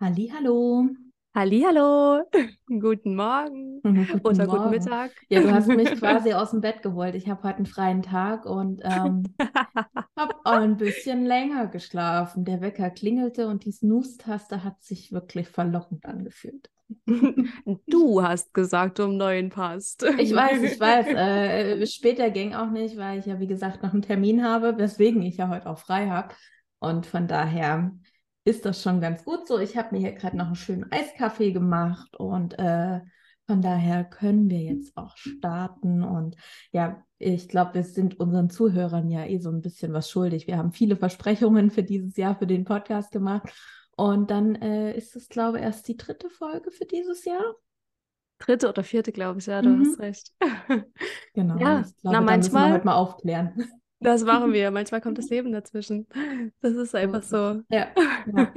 Hallihallo. Hallihallo, guten Morgen Guten oder guten Morgen. Mittag. Ja, du hast mich quasi aus dem Bett geholt. Ich habe heute einen freien Tag und ähm, habe ein bisschen länger geschlafen. Der Wecker klingelte und die Snooze-Taste hat sich wirklich verlockend angefühlt. Du hast gesagt, um neun passt. Ich weiß, ich weiß. Äh, später ging auch nicht, weil ich ja, wie gesagt, noch einen Termin habe, weswegen ich ja heute auch frei habe. Und von daher ist das schon ganz gut so. Ich habe mir hier gerade noch einen schönen Eiskaffee gemacht und äh, von daher können wir jetzt auch starten. Und ja, ich glaube, wir sind unseren Zuhörern ja eh so ein bisschen was schuldig. Wir haben viele Versprechungen für dieses Jahr für den Podcast gemacht. Und dann äh, ist es, glaube ich, erst die dritte Folge für dieses Jahr. Dritte oder vierte, glaube ich, ja, du Mhm. hast recht. Genau. Ja, ich glaube, na, da müssen wir manchmal- heute mal aufklären. Das machen wir. Manchmal kommt das Leben dazwischen. Das ist einfach so. Ja, ja,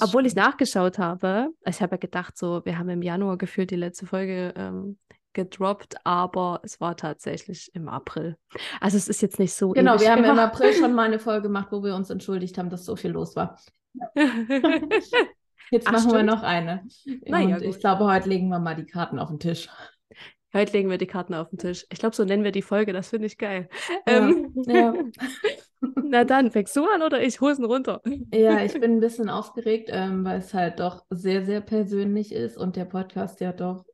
Obwohl ich nachgeschaut habe, ich habe ja gedacht, so, wir haben im Januar gefühlt die letzte Folge ähm, gedroppt, aber es war tatsächlich im April. Also es ist jetzt nicht so Genau, wir haben im her. April schon mal eine Folge gemacht, wo wir uns entschuldigt haben, dass so viel los war. Jetzt Ach, machen wir stimmt. noch eine. Na ja, Und ich gut. glaube, heute legen wir mal die Karten auf den Tisch. Heute legen wir die Karten auf den Tisch. Ich glaube, so nennen wir die Folge. Das finde ich geil. Ja, Ähm, ja. na dann, fängst du an oder ich? Hosen runter. Ja, ich bin ein bisschen aufgeregt, ähm, weil es halt doch sehr, sehr persönlich ist und der Podcast ja doch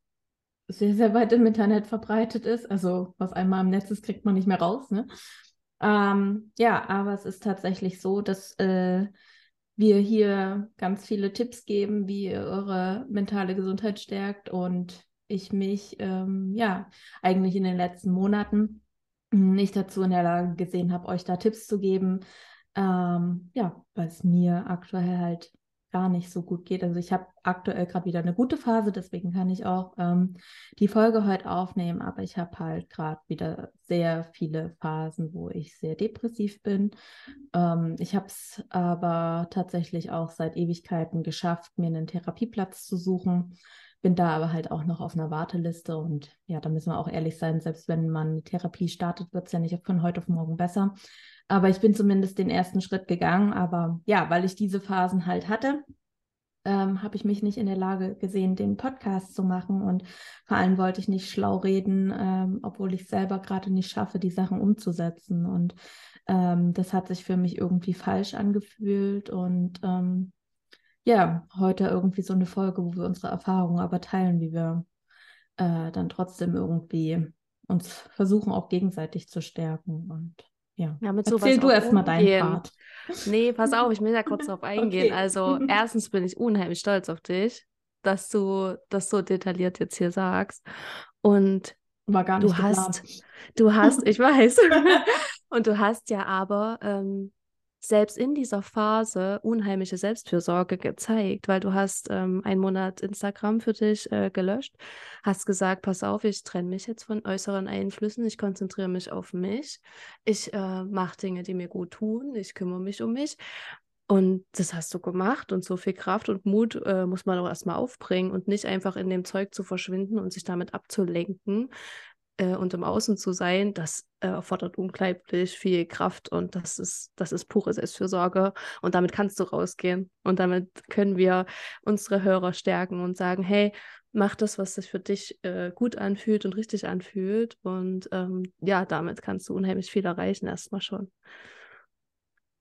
sehr, sehr weit im Internet verbreitet ist. Also, was einmal im Netz ist, kriegt man nicht mehr raus, ne? Ähm, ja, aber es ist tatsächlich so, dass äh, wir hier ganz viele Tipps geben, wie ihr eure mentale Gesundheit stärkt und ich mich, ähm, ja, eigentlich in den letzten Monaten nicht dazu in der Lage gesehen habe, euch da Tipps zu geben. Ähm, ja, weil es mir aktuell halt gar nicht so gut geht. Also ich habe aktuell gerade wieder eine gute Phase, deswegen kann ich auch ähm, die Folge heute aufnehmen, aber ich habe halt gerade wieder sehr viele Phasen, wo ich sehr depressiv bin. Ähm, ich habe es aber tatsächlich auch seit Ewigkeiten geschafft, mir einen Therapieplatz zu suchen. Bin da aber halt auch noch auf einer Warteliste und ja, da müssen wir auch ehrlich sein, selbst wenn man eine Therapie startet, wird es ja nicht von heute auf morgen besser. Aber ich bin zumindest den ersten Schritt gegangen. Aber ja, weil ich diese Phasen halt hatte, ähm, habe ich mich nicht in der Lage gesehen, den Podcast zu machen. Und vor allem wollte ich nicht schlau reden, ähm, obwohl ich selber gerade nicht schaffe, die Sachen umzusetzen. Und ähm, das hat sich für mich irgendwie falsch angefühlt. Und ähm, ja, heute irgendwie so eine Folge, wo wir unsere Erfahrungen aber teilen, wie wir äh, dann trotzdem irgendwie uns versuchen, auch gegenseitig zu stärken. Und ja, Ja, mit erzähl du erstmal deinen. Part. Nee, pass auf, ich will da kurz drauf eingehen. Okay. Also, erstens bin ich unheimlich stolz auf dich, dass du das so detailliert jetzt hier sagst. Und War gar Du nicht geplant. hast, du hast, ich weiß, und du hast ja aber ähm, selbst in dieser Phase unheimliche Selbstfürsorge gezeigt, weil du hast ähm, einen Monat Instagram für dich äh, gelöscht, hast gesagt, pass auf, ich trenne mich jetzt von äußeren Einflüssen, ich konzentriere mich auf mich, ich äh, mache Dinge, die mir gut tun, ich kümmere mich um mich. Und das hast du gemacht und so viel Kraft und Mut äh, muss man auch erstmal aufbringen und nicht einfach in dem Zeug zu verschwinden und sich damit abzulenken äh, und im Außen zu sein, das äh, erfordert unglaublich viel Kraft und das ist, das ist pure Selbstfürsorge und damit kannst du rausgehen und damit können wir unsere Hörer stärken und sagen, hey, mach das, was sich für dich äh, gut anfühlt und richtig anfühlt und ähm, ja, damit kannst du unheimlich viel erreichen erstmal schon.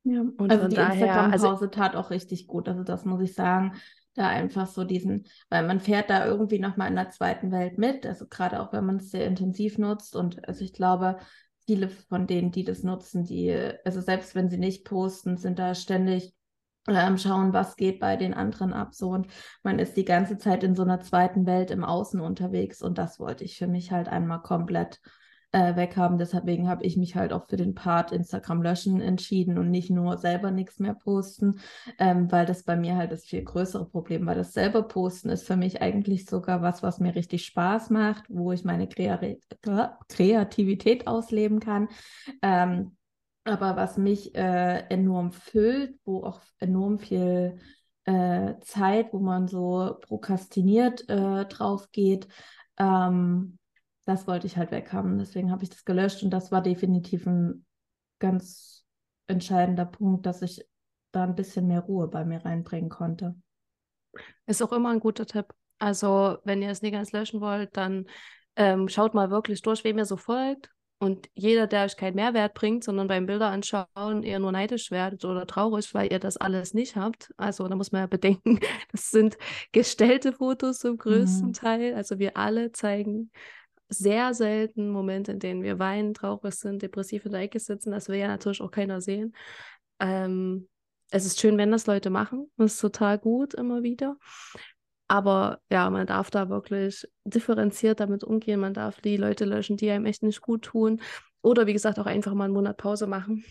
Ja, Und also die daher, Instagram-Pause also tat auch richtig gut. Also das muss ich sagen. Da einfach so diesen, weil man fährt da irgendwie nochmal in der zweiten Welt mit. Also gerade auch, wenn man es sehr intensiv nutzt. Und also ich glaube, viele von denen, die das nutzen, die, also selbst wenn sie nicht posten, sind da ständig ähm, schauen, was geht bei den anderen ab. So und man ist die ganze Zeit in so einer zweiten Welt im Außen unterwegs. Und das wollte ich für mich halt einmal komplett äh, weghaben. Deswegen habe ich mich halt auch für den Part Instagram löschen entschieden und nicht nur selber nichts mehr posten, ähm, weil das bei mir halt das viel größere Problem war. Das selber posten ist für mich eigentlich sogar was, was mir richtig Spaß macht, wo ich meine Kreari Kreativität ausleben kann. Ähm, aber was mich äh, enorm füllt, wo auch enorm viel äh, Zeit, wo man so prokrastiniert äh, drauf geht, ähm, das wollte ich halt weghaben. Deswegen habe ich das gelöscht und das war definitiv ein ganz entscheidender Punkt, dass ich da ein bisschen mehr Ruhe bei mir reinbringen konnte. Ist auch immer ein guter Tipp. Also, wenn ihr es nicht ganz löschen wollt, dann ähm, schaut mal wirklich durch, wem ihr so folgt. Und jeder, der euch keinen Mehrwert bringt, sondern beim Bilder anschauen eher nur neidisch werdet oder traurig, weil ihr das alles nicht habt. Also da muss man ja bedenken, das sind gestellte Fotos zum größten mhm. Teil. Also wir alle zeigen sehr selten Momente, in denen wir weinen, traurig sind, depressiv in der Ecke sitzen. Das will ja natürlich auch keiner sehen. Ähm, es ist schön, wenn das Leute machen. Das ist total gut immer wieder. Aber ja, man darf da wirklich differenziert damit umgehen. Man darf die Leute löschen, die einem echt nicht gut tun. Oder wie gesagt, auch einfach mal einen Monat Pause machen.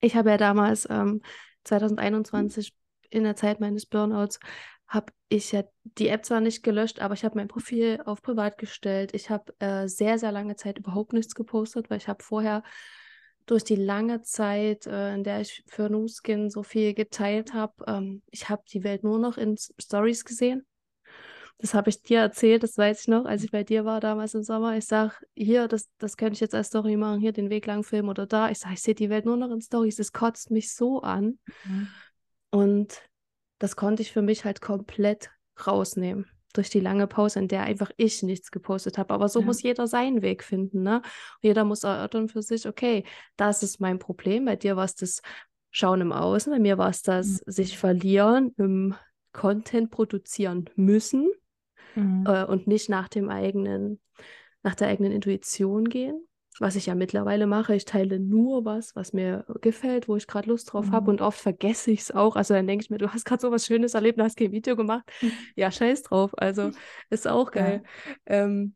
Ich habe ja damals ähm, 2021 in der Zeit meines Burnouts habe ich ja die App zwar nicht gelöscht, aber ich habe mein Profil auf privat gestellt. Ich habe äh, sehr, sehr lange Zeit überhaupt nichts gepostet, weil ich habe vorher durch die lange Zeit, äh, in der ich für Nuskin so viel geteilt habe, ähm, ich habe die Welt nur noch in Stories gesehen. Das habe ich dir erzählt, das weiß ich noch, als ich bei dir war damals im Sommer. Ich sage, hier, das, das könnte ich jetzt als Story machen, hier den Weg lang filmen oder da. Ich sage, ich sehe die Welt nur noch in Stories. Das kotzt mich so an. Mhm. Und das konnte ich für mich halt komplett rausnehmen durch die lange Pause, in der einfach ich nichts gepostet habe. Aber so ja. muss jeder seinen Weg finden. Ne? jeder muss erörtern für sich, okay, das ist mein Problem. Bei dir war es das Schauen im Außen, bei mir war es das mhm. sich verlieren im Content produzieren müssen mhm. äh, und nicht nach dem eigenen, nach der eigenen Intuition gehen was ich ja mittlerweile mache, ich teile nur was, was mir gefällt, wo ich gerade Lust drauf mhm. habe und oft vergesse ich es auch. Also dann denke ich mir, du hast gerade so was Schönes erlebt, hast kein Video gemacht. Mhm. Ja, scheiß drauf. Also ist auch geil. Ja, ähm,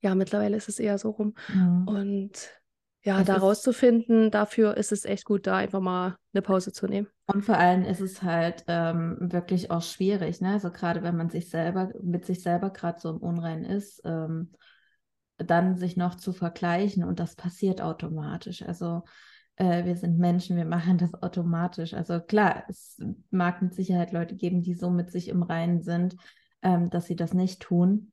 ja mittlerweile ist es eher so rum. Mhm. Und ja, es da rauszufinden, dafür ist es echt gut, da einfach mal eine Pause zu nehmen. Und vor allem ist es halt ähm, wirklich auch schwierig, ne? Also gerade wenn man sich selber, mit sich selber gerade so im Unrein ist, ähm, dann sich noch zu vergleichen und das passiert automatisch. Also äh, wir sind Menschen, wir machen das automatisch. Also klar, es mag mit Sicherheit Leute geben, die so mit sich im Reinen sind, ähm, dass sie das nicht tun.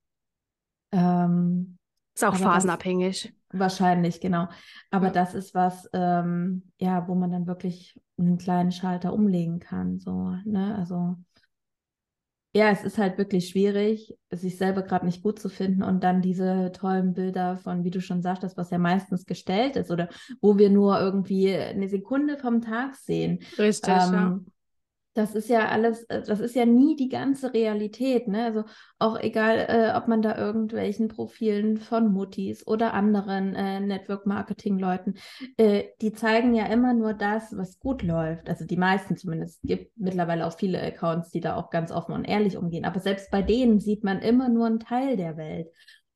Ähm, ist auch phasenabhängig. Das, wahrscheinlich, genau. Aber ja. das ist was, ähm, ja, wo man dann wirklich einen kleinen Schalter umlegen kann. So, ne? Also ja, es ist halt wirklich schwierig, sich selber gerade nicht gut zu finden und dann diese tollen Bilder von, wie du schon sagtest, was ja meistens gestellt ist oder wo wir nur irgendwie eine Sekunde vom Tag sehen. Richtig, ähm, ja das ist ja alles, äh, das ist ja nie die ganze Realität, ne? Also auch egal, äh, ob man da irgendwelchen Profilen von Muttis oder anderen äh, Network-Marketing-Leuten, äh, die zeigen ja immer nur das, was gut läuft. Also die meisten zumindest. Es gibt mittlerweile auch viele Accounts, die da auch ganz offen und ehrlich umgehen. Aber selbst bei denen sieht man immer nur einen Teil der Welt.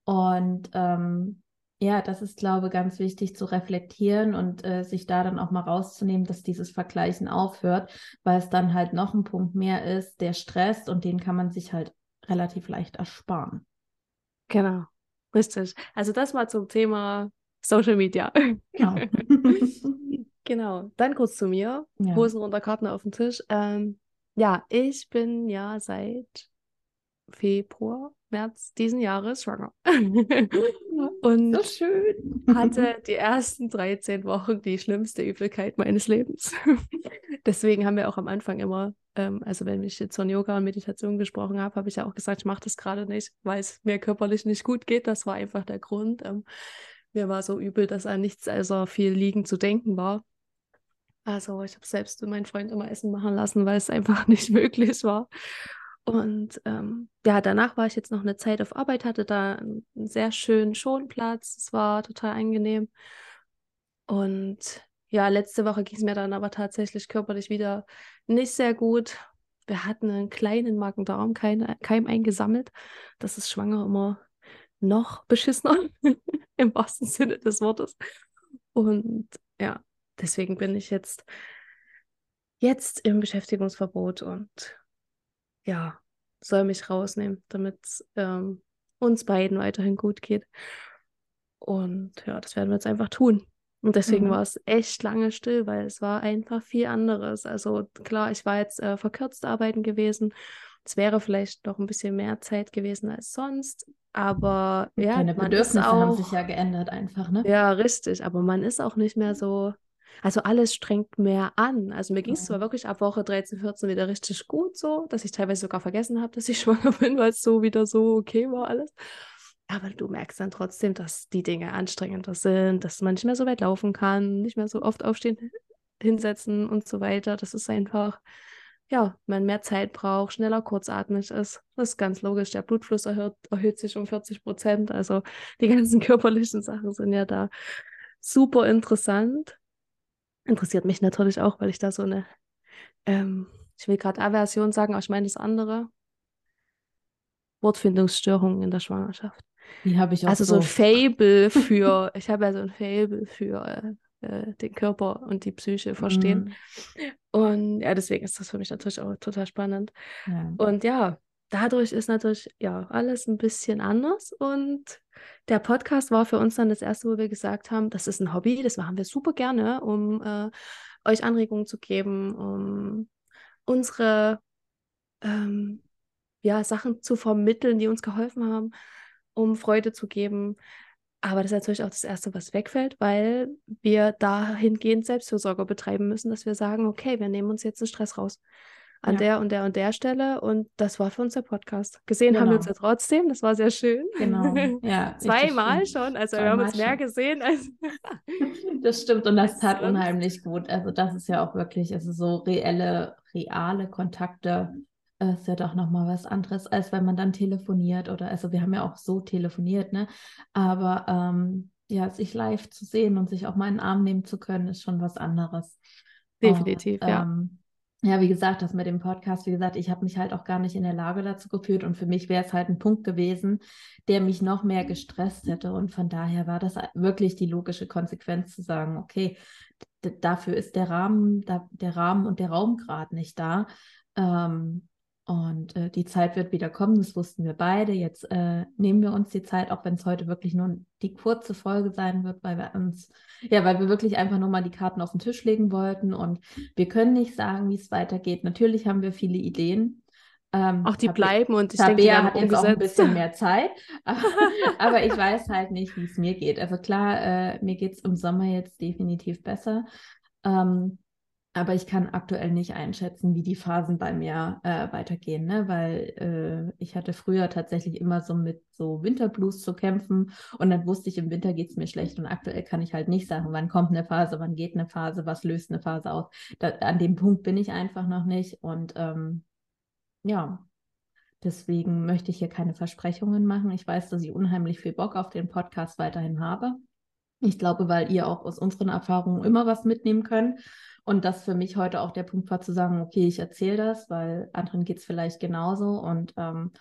Und ähm, ja, das ist, glaube ich, ganz wichtig zu reflektieren und äh, sich da dann auch mal rauszunehmen, dass dieses Vergleichen aufhört, weil es dann halt noch ein Punkt mehr ist, der stresst und den kann man sich halt relativ leicht ersparen. Genau, richtig. Also das mal zum Thema Social Media. Genau. genau. Dann kurz zu mir. Ja. Hosen runter, Karten auf den Tisch. Ähm, ja, ich bin ja seit Februar März diesen Jahres schwanger. und so schön. hatte die ersten 13 Wochen die schlimmste Übelkeit meines Lebens. Deswegen haben wir auch am Anfang immer, ähm, also wenn ich jetzt von Yoga und Meditation gesprochen habe, habe ich ja auch gesagt, ich mache das gerade nicht, weil es mir körperlich nicht gut geht. Das war einfach der Grund. Ähm, mir war so übel, dass an nichts also viel liegen zu denken war. Also ich habe selbst meinen Freund immer Essen machen lassen, weil es einfach nicht möglich war. Und ähm, ja, danach war ich jetzt noch eine Zeit auf Arbeit, hatte da einen sehr schönen Schonplatz. Es war total angenehm. Und ja, letzte Woche ging es mir dann aber tatsächlich körperlich wieder nicht sehr gut. Wir hatten einen kleinen Magen-Darm-Keim eingesammelt. Das ist schwanger immer noch beschissener, im wahrsten Sinne des Wortes. Und ja, deswegen bin ich jetzt, jetzt im Beschäftigungsverbot und ja, soll mich rausnehmen, damit es ähm, uns beiden weiterhin gut geht. Und ja, das werden wir jetzt einfach tun. Und deswegen mhm. war es echt lange still, weil es war einfach viel anderes. Also klar, ich war jetzt äh, verkürzt arbeiten gewesen. Es wäre vielleicht noch ein bisschen mehr Zeit gewesen als sonst. Aber ja, deine Bedürfnisse auch, haben sich ja geändert einfach, ne? Ja, richtig. Aber man ist auch nicht mehr so Also alles strengt mehr an. Also mir ging es Ja. zwar wirklich ab Woche 13, 14 wieder richtig gut so, dass ich teilweise sogar vergessen habe, dass ich schwanger bin, weil es so wieder so okay war alles. Aber du merkst dann trotzdem, dass die Dinge anstrengender sind, dass man nicht mehr so weit laufen kann, nicht mehr so oft aufstehen, hinsetzen und so weiter. Das ist einfach, ja, man mehr Zeit braucht, schneller kurzatmig ist. Das ist ganz logisch. Der Blutfluss erhöht, erhöht sich um 40 Prozent. Also die ganzen körperlichen Sachen sind ja da super interessant. Interessiert mich natürlich auch, weil ich da so eine, ähm, ich will gerade Aversion sagen, aber ich meine das andere. Wortfindungsstörungen in der Schwangerschaft. Die habe ich auch Also so ein. Fable für, ich habe ja so ein Fable für äh, äh, den Körper und die Psyche verstehen. Mhm. Und ja, deswegen ist das für mich natürlich auch total spannend. Ja. Und ja, dadurch ist natürlich ja alles ein bisschen anders. Und der Podcast war für uns dann das erste, wo wir gesagt haben, das ist ein Hobby, das machen wir super gerne, um äh, euch Anregungen zu geben, um unsere ähm, ja, Sachen zu vermitteln, die uns geholfen haben, um Freude zu geben. Aber das ist natürlich auch das Erste, was wegfällt, weil wir dahingehend Selbstfürsorge betreiben müssen, dass wir sagen, okay, wir nehmen uns jetzt den Stress raus. An Ja. der und der und der Stelle. Und das war für uns der Podcast. Gesehen haben wir uns Genau. ja trotzdem. Das war sehr schön. Genau. Ja, Zweimal schon. Also wir haben uns Zweimal mehr schon. gesehen als. Das stimmt und das tat unheimlich gut. Also das ist ja auch wirklich, also so reelle, reale Kontakte äh, ist ja doch nochmal was anderes, als wenn man dann telefoniert oder, also wir haben ja auch so telefoniert, ne? Aber ähm, ja, sich live zu sehen und sich auch mal in den Arm nehmen zu können, ist schon was anderes. Definitiv, und, ja. Ähm, ja, wie gesagt, das mit dem Podcast, wie gesagt, ich habe mich halt auch gar nicht in der Lage dazu gefühlt und für mich wäre es halt ein Punkt gewesen, der mich noch mehr gestresst hätte. Und von daher war das wirklich die logische Konsequenz zu sagen, okay, dafür ist der Rahmen, da, der Rahmen und der Raum gerade nicht da. Ähm, und äh, die Zeit wird wieder kommen, das wussten wir beide. Jetzt äh, nehmen wir uns die Zeit, auch wenn es heute wirklich nur die kurze Folge sein wird, weil wir uns, ja, weil wir wirklich einfach nur mal die Karten auf den Tisch legen wollten. Und wir können nicht sagen, wie es weitergeht. Natürlich haben wir viele Ideen. Ähm, Auch die Tabe- bleiben und ich denke, die Tabea hat jetzt auch ein umgesetzt. bisschen mehr Zeit, aber, aber ich weiß halt nicht, wie es mir geht. Also klar, äh, mir geht es im Sommer jetzt definitiv besser, ähm, aber ich kann aktuell nicht einschätzen, wie die Phasen bei mir äh, weitergehen, ne? weil äh, ich hatte früher tatsächlich immer so mit so Winterblues zu kämpfen und dann wusste ich, im Winter geht es mir schlecht und aktuell kann ich halt nicht sagen, wann kommt eine Phase, wann geht eine Phase, was löst eine Phase aus. Da, an dem Punkt bin ich einfach noch nicht und ähm, ja, deswegen möchte ich hier keine Versprechungen machen. Ich weiß, dass ich unheimlich viel Bock auf den Podcast weiterhin habe. Ich glaube, weil ihr auch aus unseren Erfahrungen immer was mitnehmen könnt. Und das für mich heute auch der Punkt war zu sagen, okay, ich erzähle das, weil anderen geht es vielleicht genauso und ähm,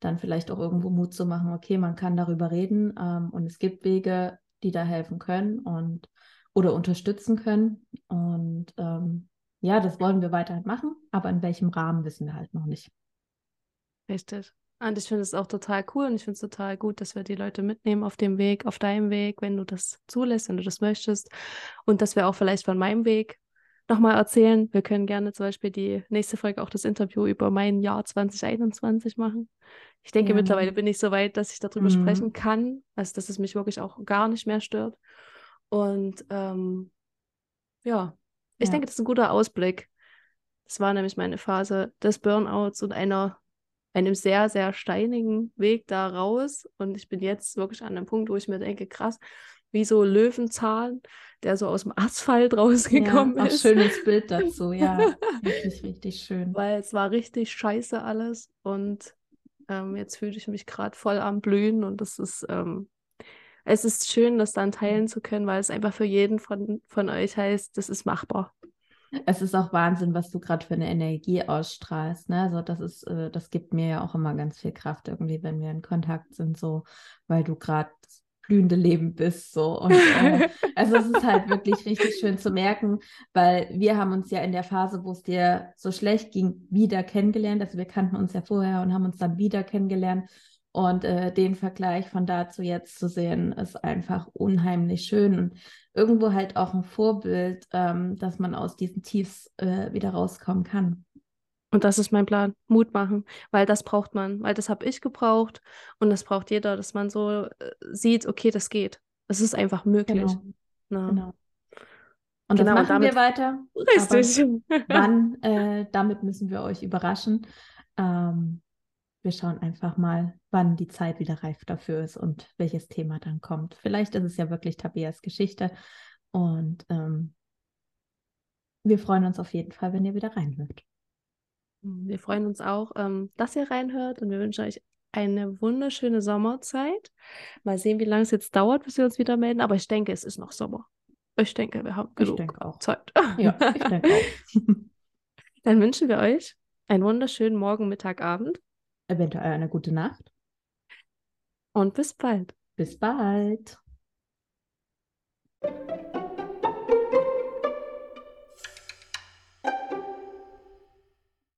dann vielleicht auch irgendwo Mut zu machen, okay, man kann darüber reden ähm, und es gibt Wege, die da helfen können und oder unterstützen können. Und ähm, ja, das wollen wir weiterhin machen, aber in welchem Rahmen wissen wir halt noch nicht. Richtig. Und ich finde es auch total cool und ich finde es total gut, dass wir die Leute mitnehmen auf dem Weg, auf deinem Weg, wenn du das zulässt, wenn du das möchtest. Und dass wir auch vielleicht von meinem Weg nochmal erzählen. Wir können gerne zum Beispiel die nächste Folge auch das Interview über mein Jahr 2021 machen. Ich denke, Ja. mittlerweile bin ich so weit, dass ich darüber Mhm. sprechen kann, also dass es mich wirklich auch gar nicht mehr stört. Und ähm, ja, ich Ja. denke, das ist ein guter Ausblick. Das war nämlich meine Phase des Burnouts und einer einem sehr, sehr steinigen Weg da raus. Und ich bin jetzt wirklich an einem Punkt, wo ich mir denke, krass, wie so Löwenzahn, der so aus dem Asphalt rausgekommen ja, auch ist. schönes Bild dazu, ja. Richtig, richtig schön. Weil es war richtig scheiße alles. Und ähm, jetzt fühle ich mich gerade voll am Blühen und das ist, ähm, es ist schön, das dann teilen zu können, weil es einfach für jeden von, von euch heißt, das ist machbar. Es ist auch Wahnsinn, was du gerade für eine Energie ausstrahlst. Ne? Also das ist, äh, das gibt mir ja auch immer ganz viel Kraft irgendwie, wenn wir in Kontakt sind, so, weil du gerade das blühende Leben bist. So. Und äh, also es ist halt wirklich richtig schön zu merken, weil wir haben uns ja in der Phase, wo es dir so schlecht ging, wieder kennengelernt. Also wir kannten uns ja vorher und haben uns dann wieder kennengelernt. Und äh, den Vergleich von da zu jetzt zu sehen, ist einfach unheimlich schön und irgendwo halt auch ein Vorbild, ähm, dass man aus diesen Tiefs äh, wieder rauskommen kann. Und das ist mein Plan, Mut machen, weil das braucht man, weil das habe ich gebraucht und das braucht jeder, dass man so äh, sieht, okay, das geht. Es ist einfach möglich. Genau. Na. genau. Und Genau, das und machen wir damit- weiter. Richtig. Wann, äh, damit müssen wir euch überraschen. Ähm, wir schauen einfach mal, wann die Zeit wieder reif dafür ist und welches Thema dann kommt. Vielleicht ist es ja wirklich Tabeas Geschichte. Und ähm, wir freuen uns auf jeden Fall, wenn ihr wieder reinhört. Wir freuen uns auch, ähm, dass ihr reinhört und wir wünschen euch eine wunderschöne Sommerzeit. Mal sehen, wie lange es jetzt dauert, bis wir uns wieder melden. Aber ich denke, es ist noch Sommer. Ich denke, wir haben genug. Zeit. Ja, ich denke auch. Dann wünschen wir euch einen wunderschönen Morgen, Mittag, Abend Eventuell eine gute Nacht. und bis bald. Bis bald.